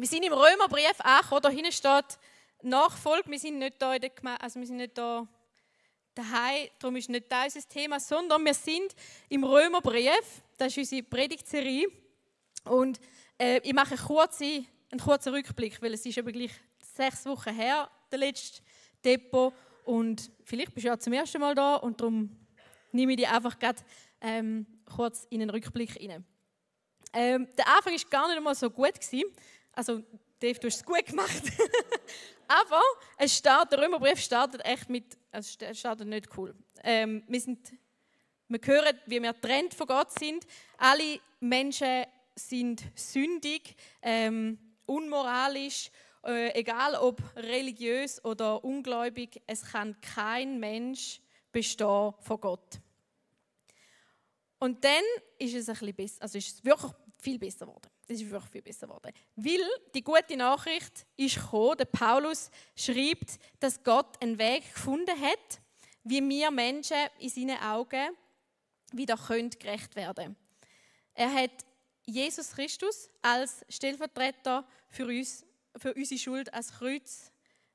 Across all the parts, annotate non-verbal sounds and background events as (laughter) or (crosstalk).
Wir sind im Römerbrief angekommen, da hinten steht Nachfolge. Wir sind nicht da in der also wir sind nicht da daheim, darum ist nicht das unser Thema, sondern wir sind im Römerbrief. Das ist unsere Predigtserie. Und äh, ich mache eine kurze, einen kurzen Rückblick, weil es ist aber gleich sechs Wochen her, der letzte Depot. Und vielleicht bist du ja zum ersten Mal da und darum nehme ich dich einfach grad, ähm, kurz in einen Rückblick rein. Ähm, der Anfang war gar nicht einmal so gut. Gewesen. Also, Dave, du hast es gut gemacht. (laughs) Aber es startet, der Römerbrief startet echt mit, es startet nicht cool. Ähm, wir, sind, wir hören, wie wir trennt von Gott sind. Alle Menschen sind sündig, ähm, unmoralisch, äh, egal ob religiös oder ungläubig. Es kann kein Mensch bestehen von Gott. Und dann ist es ein bisschen besser, also ist es wirklich viel besser geworden. Es ist wirklich viel besser geworden. Weil die gute Nachricht ist gekommen, der Paulus schreibt, dass Gott einen Weg gefunden hat, wie wir Menschen in seinen Augen wieder können gerecht werden Er hat Jesus Christus als Stellvertreter für uns, für unsere Schuld als Kreuz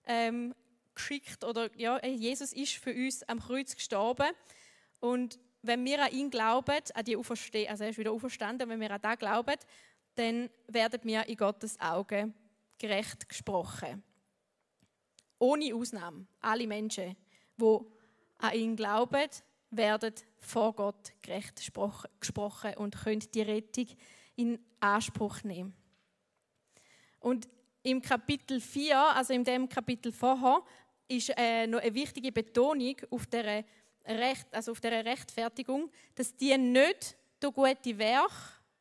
ähm, geschickt oder ja, Jesus ist für uns am Kreuz gestorben und wenn wir an ihn glauben, an die Auferstehung, also er ist wieder auferstanden, wenn wir an das glauben, dann werden wir in Gottes Augen gerecht gesprochen. Ohne Ausnahme. Alle Menschen, die an ihn glauben, werden vor Gott gerecht gesprochen und können die Rettung in Anspruch nehmen. Und im Kapitel 4, also in dem Kapitel vorher, ist äh, noch eine wichtige Betonung auf der Recht, also auf der Rechtfertigung, dass die nicht durch gute Werke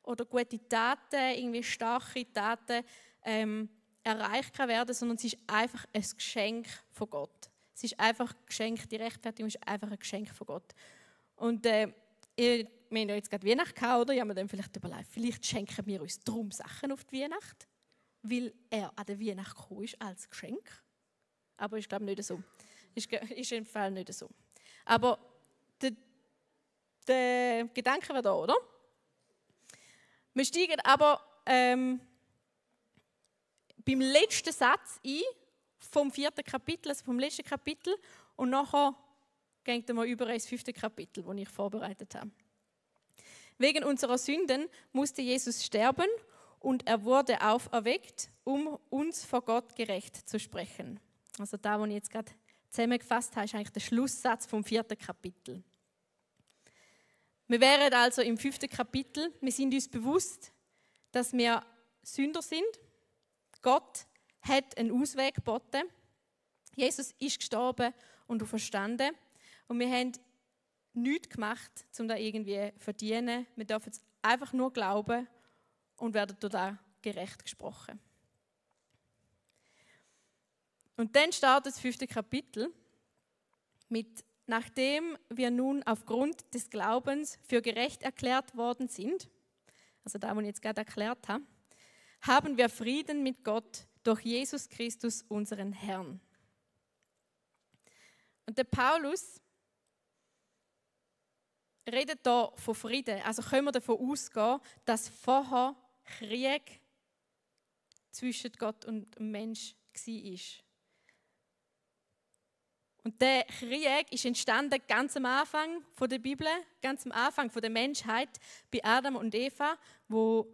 oder gute Taten, irgendwie starke Taten ähm, erreicht werden, sondern es ist einfach ein Geschenk von Gott. Es ist einfach ein Geschenk, die Rechtfertigung ist einfach ein Geschenk von Gott. Und äh, wir haben ja jetzt gerade Weihnachten gehabt, oder? Ich habe mir dann vielleicht überlegt, vielleicht schenken wir uns drum Sachen auf die Weihnacht, weil er an der Weihnacht gekommen ist als Geschenk. Aber ich glaube nicht so. Ist, ist im Fall nicht so. Aber der, der Gedanke war da, oder? Wir steigen aber ähm, beim letzten Satz ein vom vierten Kapitel, also vom letzten Kapitel, und nachher geht wir über ins fünfte Kapitel, das ich vorbereitet habe. Wegen unserer Sünden musste Jesus sterben und er wurde auferweckt, um uns vor Gott gerecht zu sprechen. Also da, wo ich jetzt gerade zusammengefasst habe, ist eigentlich der Schlusssatz vom vierten Kapitel. Wir wären also im fünften Kapitel. Wir sind uns bewusst, dass wir Sünder sind. Gott hat einen Ausweg geboten. Jesus ist gestorben und verstanden. Und wir haben nichts gemacht, um das irgendwie zu verdienen. Wir dürfen es einfach nur glauben und werden dort gerecht gesprochen. Und dann startet das fünfte Kapitel mit, nachdem wir nun aufgrund des Glaubens für gerecht erklärt worden sind, also da, wo ich jetzt gerade erklärt habe, haben wir Frieden mit Gott durch Jesus Christus, unseren Herrn. Und der Paulus redet da von Frieden. Also können wir davon ausgehen, dass vorher Krieg zwischen Gott und Mensch war. Und der Krieg ist entstanden ganz am Anfang von der Bibel, ganz am Anfang von der Menschheit, bei Adam und Eva, wo,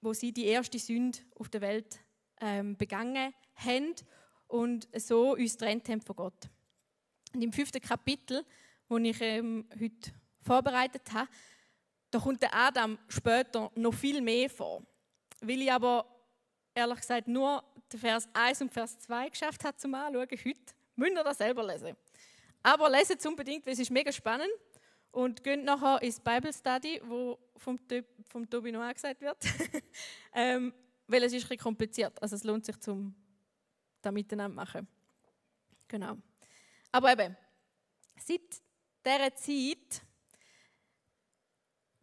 wo sie die erste Sünde auf der Welt ähm, begangen haben und so uns trennt haben von Gott. Und im fünften Kapitel, wo ich ähm, heute vorbereitet habe, da kommt der Adam später noch viel mehr vor. Weil ich aber ehrlich gesagt nur den Vers 1 und Vers 2 geschafft habe zum Anschauen heute Müsst ihr das selber lesen. Aber lesen es unbedingt, weil es ist mega spannend. Und geht nachher ins Bible Study, wo vom, vom Tobi noch gesagt wird. (laughs) ähm, weil es ist ein kompliziert. Also es lohnt sich, zum da miteinander machen. Genau. Aber eben, seit dieser Zeit,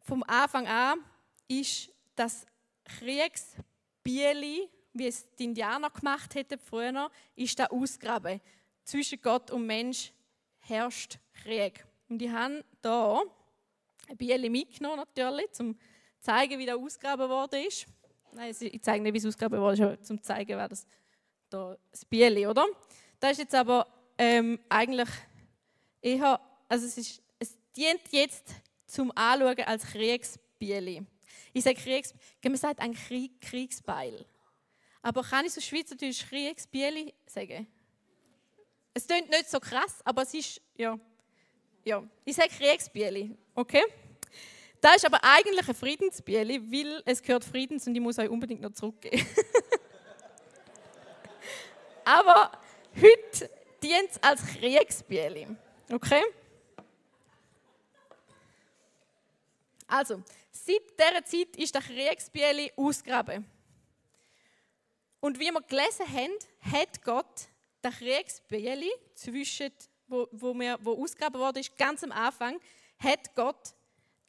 vom Anfang an, ist das Kriegsbieli, wie es die Indianer gemacht hätten früher, ist da ausgraben zwischen Gott und Mensch herrscht Krieg. Und ich habe hier ein Biele mitgenommen, natürlich, um zu zeigen, wie das ausgegraben worden ist. Nein, ich zeige nicht, wie es ausgegeben wurde, schon zum zeigen, wer das da das Bieli, oder? Das ist jetzt aber ähm, eigentlich eher, also es, ist, es dient jetzt zum Anschauen als Kriegsbieli. Ich sage Kriegs, man sagt ein Krieg, Kriegsbeil. Aber kann ich so Schweizerdeutsch Kriegsbieli sagen? Es klingt nicht so krass, aber es ist, ja, ja. Ich sage Kriegsbieli, okay? Das ist aber eigentlich ein Friedensbieli, weil es gehört Friedens und ich muss euch unbedingt noch zurückgeben. (laughs) aber heute dient es als Kriegsbieli, okay? Also, seit dieser Zeit ist der Kriegsbieli ausgegraben. Und wie wir gelesen haben, hat Gott den Kriegsbieli zwischen, wo, wo, wir, wo ausgegraben wurde, ganz am Anfang, hat Gott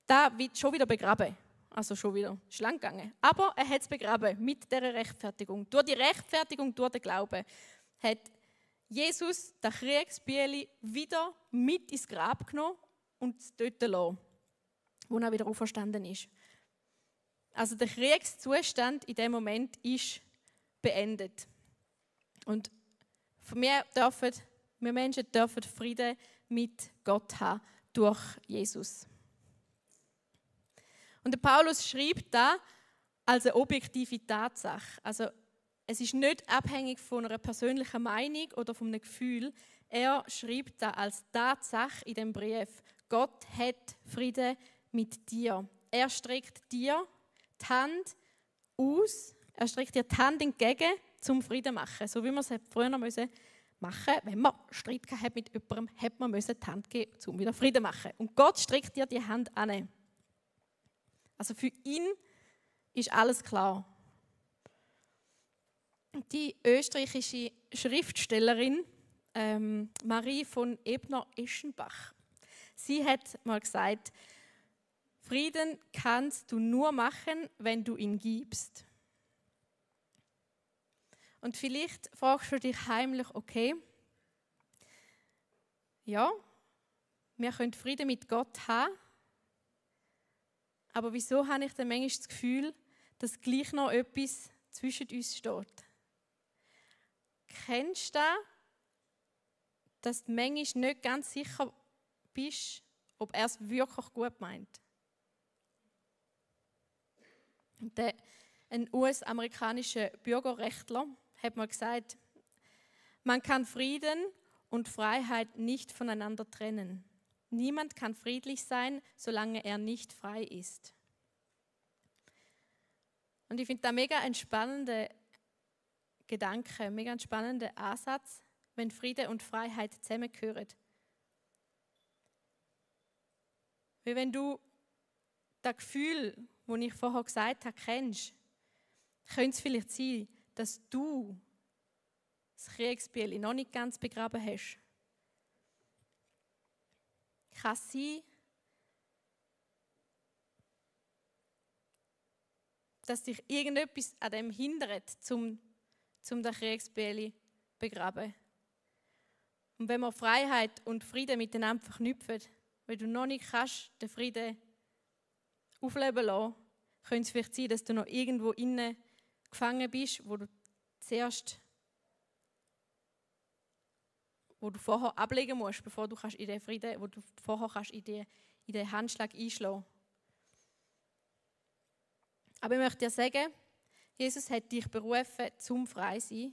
da schon wieder begraben. Also schon wieder schlank gegangen. Aber er hat es begraben mit der Rechtfertigung. Durch die Rechtfertigung, durch den Glauben, hat Jesus den Kriegsbieli wieder mit ins Grab genommen und es dort gelassen wo er wieder auferstanden ist. Also der Kriegszustand in dem Moment ist beendet. Und wir, dürfen, wir Menschen dürfen Frieden mit Gott haben durch Jesus. Und der Paulus schreibt da als eine objektive Tatsache. Also es ist nicht abhängig von einer persönlichen Meinung oder von einem Gefühl. Er schreibt da als Tatsache in dem Brief: Gott hat Frieden mit dir. Er streckt dir die Hand aus, er streckt dir die Hand entgegen zum Frieden machen. So wie man es früher machen müssen machen, wenn man Streit hat mit jemandem, hat man die Hand geben, um wieder Frieden machen. Und Gott streckt dir die Hand an. Also für ihn ist alles klar. Die österreichische Schriftstellerin ähm, Marie von Ebner-Eschenbach, sie hat mal gesagt, Frieden kannst du nur machen, wenn du ihn gibst. Und vielleicht fragst du dich heimlich, okay, ja, wir können Frieden mit Gott haben, aber wieso habe ich dann manchmal das Gefühl, dass gleich noch etwas zwischen uns steht? Kennst du das, dass du manchmal nicht ganz sicher bist, ob er es wirklich gut meint? Der, ein US-amerikanischer Bürgerrechtler hat mal gesagt, man kann Frieden und Freiheit nicht voneinander trennen. Niemand kann friedlich sein, solange er nicht frei ist. Und ich finde da mega ein spannender Gedanke, mega ein spannender Ansatz, wenn Friede und Freiheit zusammengehören. Wie wenn du das Gefühl, das ich vorher gesagt habe, kennst, könnte es vielleicht sein, dass du das Kriegsbild noch nicht ganz begraben hast. Kann sein, dass dich irgendetwas an dem hindert, zum, zum den Kriegsbild begraben. Und wenn wir Freiheit und Frieden miteinander verknüpfen, weil du noch nicht kannst, den Frieden aufleben lassen, könnte es vielleicht sein, dass du noch irgendwo innen gefangen bist, wo du zuerst wo du vorher ablegen musst, bevor du kannst in den Frieden, wo du vorher kannst in den, in den Handschlag einschlagen. Aber ich möchte dir sagen, Jesus hat dich berufen zum frei sein,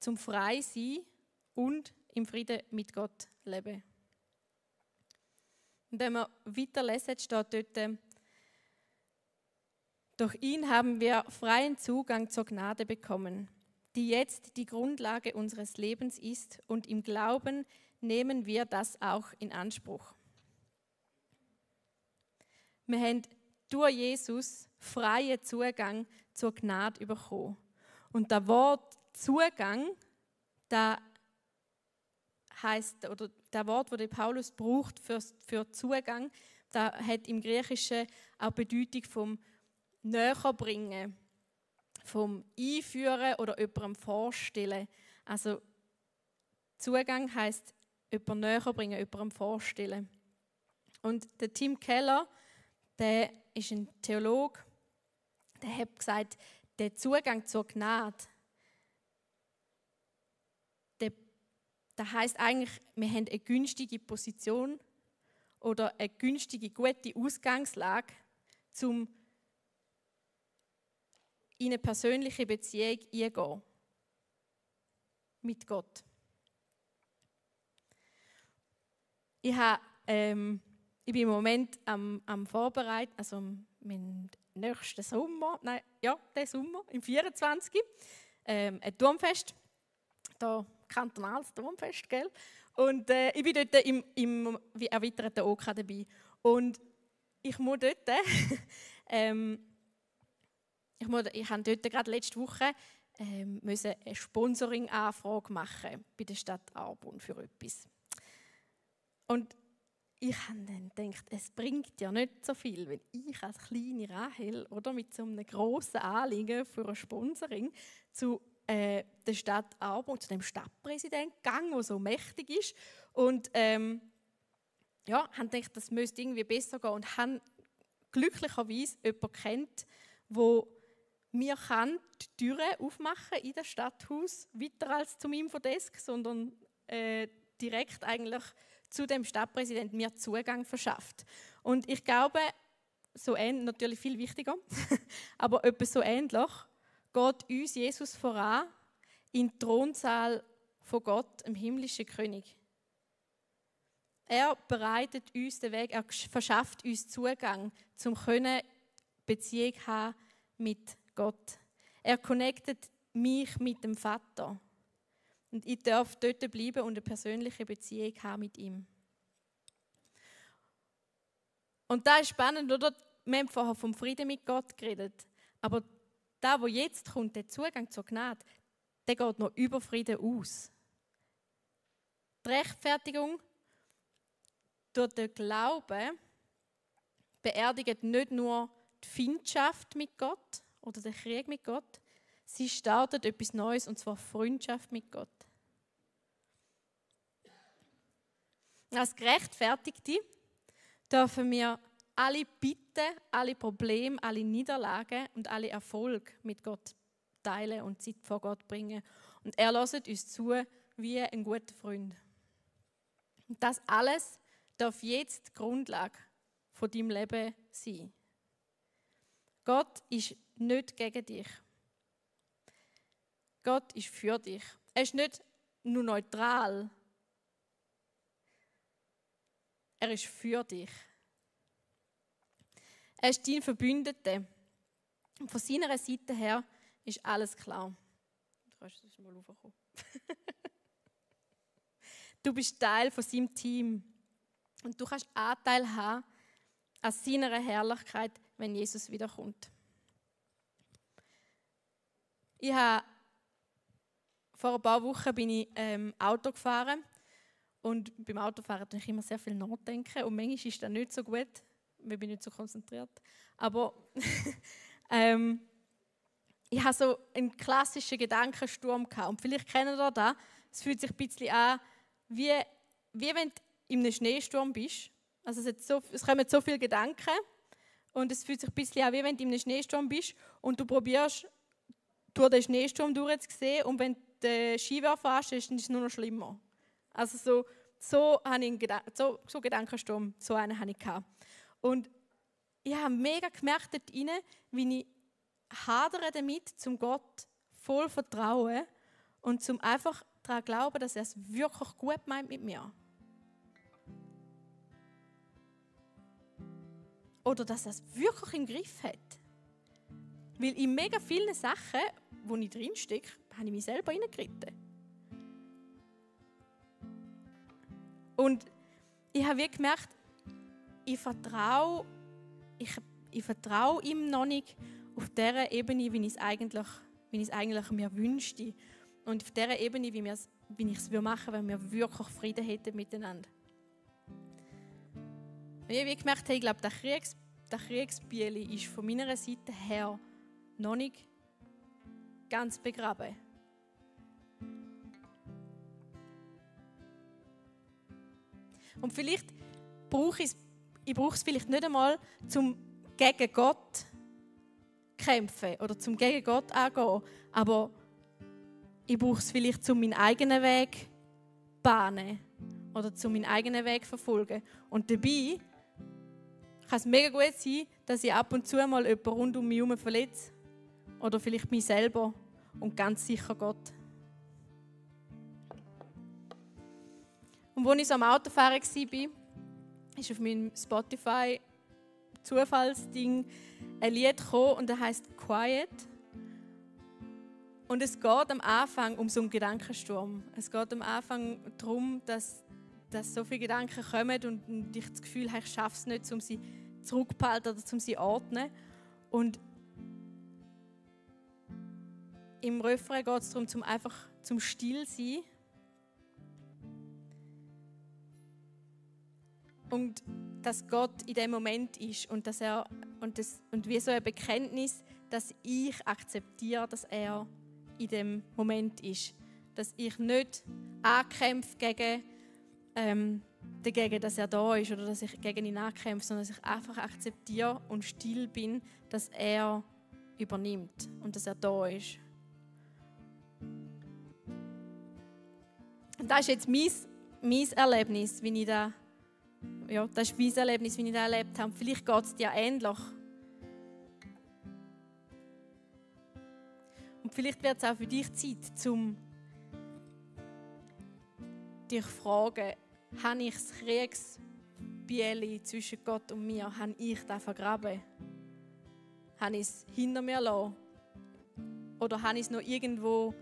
zum frei sein und im Frieden mit Gott leben. Und wenn wir weiterlesen, steht dort, durch ihn haben wir freien Zugang zur Gnade bekommen, die jetzt die Grundlage unseres Lebens ist und im Glauben nehmen wir das auch in Anspruch. Wir haben durch Jesus freien Zugang zur Gnade bekommen. Und das Wort Zugang, da heißt oder der Wort, das Paulus braucht für, für Zugang, da hat im Griechischen auch Bedeutung vom näher bringen, vom Einführen oder jemandem vorstellen. Also Zugang heißt jemandem näher bringen, jemandem vorstellen. Und der Tim Keller, der ist ein Theologe der hat gesagt, der Zugang zur Gnade, der, das heißt eigentlich, wir haben eine günstige Position oder eine günstige, gute Ausgangslage, um in eine persönliche Beziehung eingehen mit Gott. Ich, habe, ähm, ich bin im Moment am, am Vorbereiten, also im nächsten Sommer, nein, ja, der Sommer, im 24. Ähm, ein Turmfest, da kantonales Turmfest, gell? Und äh, ich bin dort im, im erweiterten OK dabei. Und ich muss dort, (laughs) ähm, ich, muss, ich habe dort gerade letzte Woche ähm, müssen eine Sponsoring-Anfrage machen bei der Stadt Arbon für etwas. Und ich habe dann gedacht, es bringt ja nicht so viel, wenn ich als kleine Rahel oder mit so einem grossen Anliegen für ein Sponsoring zu äh, der Stadt Arbon, zu dem Stadtpräsidenten gegangen, der so mächtig ist. Und ähm, ja, haben gedacht, das müsste irgendwie besser gehen und haben glücklicherweise jemanden kennt, wo mir kann die Türen aufmachen in das Stadthaus, weiter als zum Infodesk, sondern äh, direkt eigentlich zu dem Stadtpräsidenten mir Zugang verschafft. Und ich glaube, so ähnlich, natürlich viel wichtiger, (laughs) aber etwas so ähnlich geht uns Jesus voran in den Thronsaal von Gott, dem himmlischen König. Er bereitet uns den Weg, er verschafft uns Zugang, zum Beziehung haben mit Gott. Er connectet mich mit dem Vater. Und ich darf dort bleiben und eine persönliche Beziehung haben mit ihm. Und da ist spannend, oder? Wir haben vorher vom Frieden mit Gott geredet. Aber da, wo jetzt kommt, der Zugang zur Gnade, der geht noch über Frieden aus. Die Rechtfertigung durch den Glauben beerdigt nicht nur die Findschaft mit Gott, oder der Krieg mit Gott. Sie startet etwas Neues und zwar Freundschaft mit Gott. Als Gerechtfertigte dürfen wir alle Bitten, alle Probleme, alle Niederlagen und alle Erfolge mit Gott teilen und Zeit vor Gott bringen. Und er lässt uns zu wie ein guter Freund. Und das alles darf jetzt die Grundlage von deinem Leben sein. Gott ist nicht gegen dich. Gott ist für dich. Er ist nicht nur neutral. Er ist für dich. Er ist dein Verbündeter. Und von seiner Seite her ist alles klar. Du kannst das mal (laughs) du bist Teil von seinem Team. Und du kannst Anteil haben an seiner Herrlichkeit, wenn Jesus wiederkommt. Ich habe vor ein paar Wochen bin ich ähm, Auto gefahren und beim Autofahren denke ich immer sehr viel nachdenken und manchmal ist das nicht so gut, ich bin nicht so konzentriert. Aber (laughs) ähm, ich habe so einen klassischen Gedankensturm gehabt und vielleicht kennen ihr das. Es fühlt sich ein bisschen an, wie, wie wenn du in einem Schneesturm bist. Also es, so, es kommen so viele Gedanken und es fühlt sich ein bisschen an, wie wenn du in einem Schneesturm bist und du probierst durch den Schneesturm durchzusehen und wenn der Skiwerfer hast, ist es nur noch schlimmer. Also so, so, habe ich Gedan so, so Gedankensturm, so einen habe ich gehabt. Und ich habe mega gemerkt dort rein, wie ich hadere damit, zum Gott voll vertrauen und zum einfach daran glauben, dass er es wirklich gut meint mit mir. Oder dass er es wirklich im Griff hat. Weil in mega vielen Sachen, wo ich drinstecke, habe ich mich selber reingeritten. Und ich habe wirklich gemerkt, ich vertraue, ich, ich vertraue ihm noch nicht auf der Ebene, wie ich es eigentlich, wie ich es eigentlich mir wünschte. Und auf der Ebene, wie, wie ich es machen würde, wenn wir wirklich Frieden hätten miteinander. Und ich habe gemerkt, hey, ich glaube, der, Kriegs, der ist von meiner Seite her noch nicht ganz begraben. Und vielleicht brauche ich es, vielleicht nicht einmal, um gegen Gott kämpfen oder zum gegen Gott angehen, aber ich brauche es vielleicht, um meinen eigenen Weg zu bahnen oder zu meinen eigenen Weg zu verfolgen. Und dabei kann es mega gut sein, dass ich ab und zu mal jemanden rund um mich herum verletze. Oder vielleicht mich selber und ganz sicher Gott. Und als ich so am Autofahren war, ist auf meinem Spotify Zufallsding ein Lied gekommen und das heißt Quiet. Und es geht am Anfang um so einen Gedankensturm. Es geht am Anfang darum, dass, dass so viele Gedanken kommen und, und ich das Gefühl habe, ich schaffe es nicht, um sie zurückzuhalten oder um sie zu ordnen. Und im Refrain geht es darum, zum einfach zum Still sein. Und dass Gott in dem Moment ist und dass er und, das, und wie so ein Bekenntnis, dass ich akzeptiere, dass er in dem Moment ist. Dass ich nicht ankämpfe gegen, ähm, dagegen, dass er da ist oder dass ich gegen ihn ankämpfe, sondern dass ich einfach akzeptiere und still bin, dass er übernimmt und dass er da ist. Das ist jetzt mein, mein Erlebnis, wie ich da, ja, das ist mein Erlebnis, wie ich das erlebt habe. Vielleicht geht es dir ähnlich. Und vielleicht wird es auch für dich Zeit, um dich zu fragen, habe ich das Kriegsbieli zwischen Gott und mir, habe ich das vergraben? Habe ich es hinter mir lassen? Oder habe ich es noch irgendwo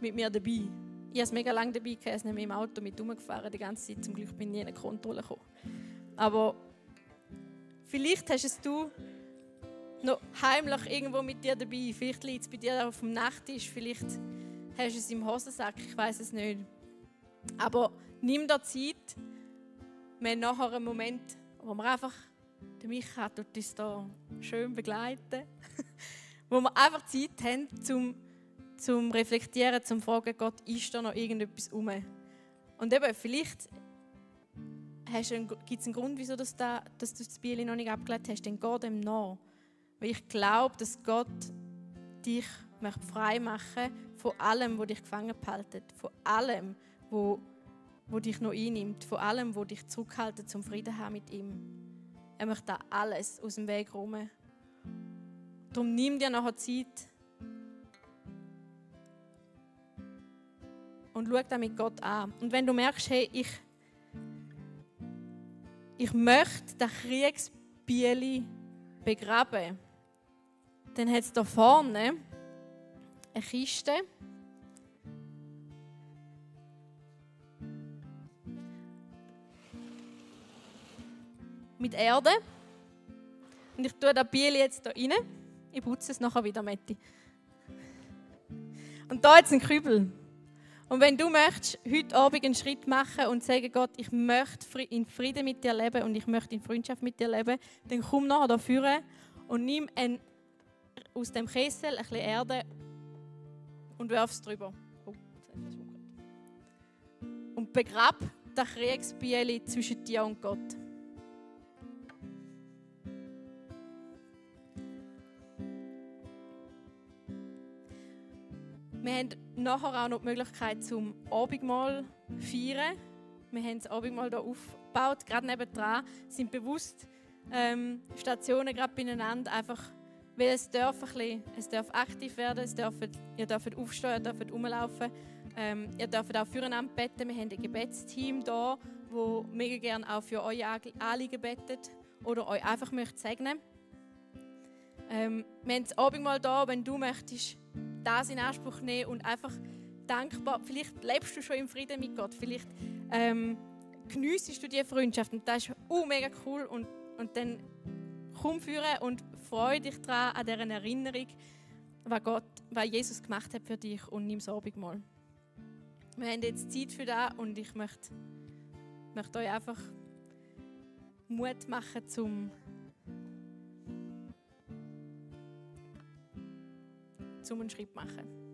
mit mir dabei? Ich habe es mega lange dabei gehabt, nämlich im Auto mit rumgefahren die ganze Zeit. Zum Glück bin ich nie in eine Kontrolle gekommen. Aber vielleicht hast es du noch heimlich irgendwo mit dir dabei. Vielleicht liegt es bei dir auf dem Nachttisch, vielleicht hast du es im Hosensack, ich weiß es nicht. Aber nimm dir Zeit. Wir haben nachher einen Moment, wo wir einfach, der Micha tut uns da schön begleiten, (laughs) wo wir einfach Zeit haben, zum zum Reflektieren, zum Fragen, Gott, ist da noch irgendetwas um? Und eben, vielleicht gibt es einen Grund, wieso das da, dass du das Bier noch nicht abgelegt hast, dann geh dem nach. Weil ich glaube, dass Gott dich möchte frei machen von allem, was dich gefangen hält, von allem, wo, wo dich noch einnimmt, von allem, wo dich zurückhält zum Frieden haben mit ihm. Er möchte da alles aus dem Weg räumen. Darum nimm dir nachher Zeit und schau das mit Gott an. Und wenn du merkst, hey, ich, ich möchte das Kriegsbieli begraben, dann hat es da vorne eine Kiste. Mit Erde. Und ich tue das Biel jetzt hier rein. Ich putze es nachher wieder, Metti. Und da jetzt ein Kübel. Und wenn du möchtest, heute Abend einen Schritt machen und sagen, Gott, ich möchte in Frieden mit dir leben und ich möchte in Freundschaft mit dir leben, dann komm nachher vorne und nimm ein, aus dem Kessel ein bisschen Erde und wirf es drüber. Oh, und begrab das Kriegsbieli zwischen dir und Gott. Nachher auch noch die Möglichkeit zum Abendmahl feiern. Wir haben das Abendmahl hier aufgebaut, gerade nebendran, sind bewusst ähm, Stationen gerade beieinander, einfach weil es darf, ein bisschen, es darf aktiv werden, es darf, ihr dürft aufstehen, ihr dürft rumlaufen, ähm, ihr dürft auch füreinander beten. Wir haben ein Gebetsteam hier, wo mega gerne auch für eure Anliegen betet oder euch einfach möchte segnen. Ähm, wir haben das Abendmahl da, wenn du möchtest, das in Anspruch nehmen und einfach dankbar. Vielleicht lebst du schon im Frieden mit Gott. Vielleicht ähm, geniessest du diese Freundschaft und das ist uh, mega cool. Und, und dann komm führen und freu dich daran, an dieser Erinnerung, was, Gott, was Jesus gemacht hat für dich und nimm es mal. Wir haben jetzt Zeit für das und ich möchte, möchte euch einfach Mut machen zum zum einen Schritt machen.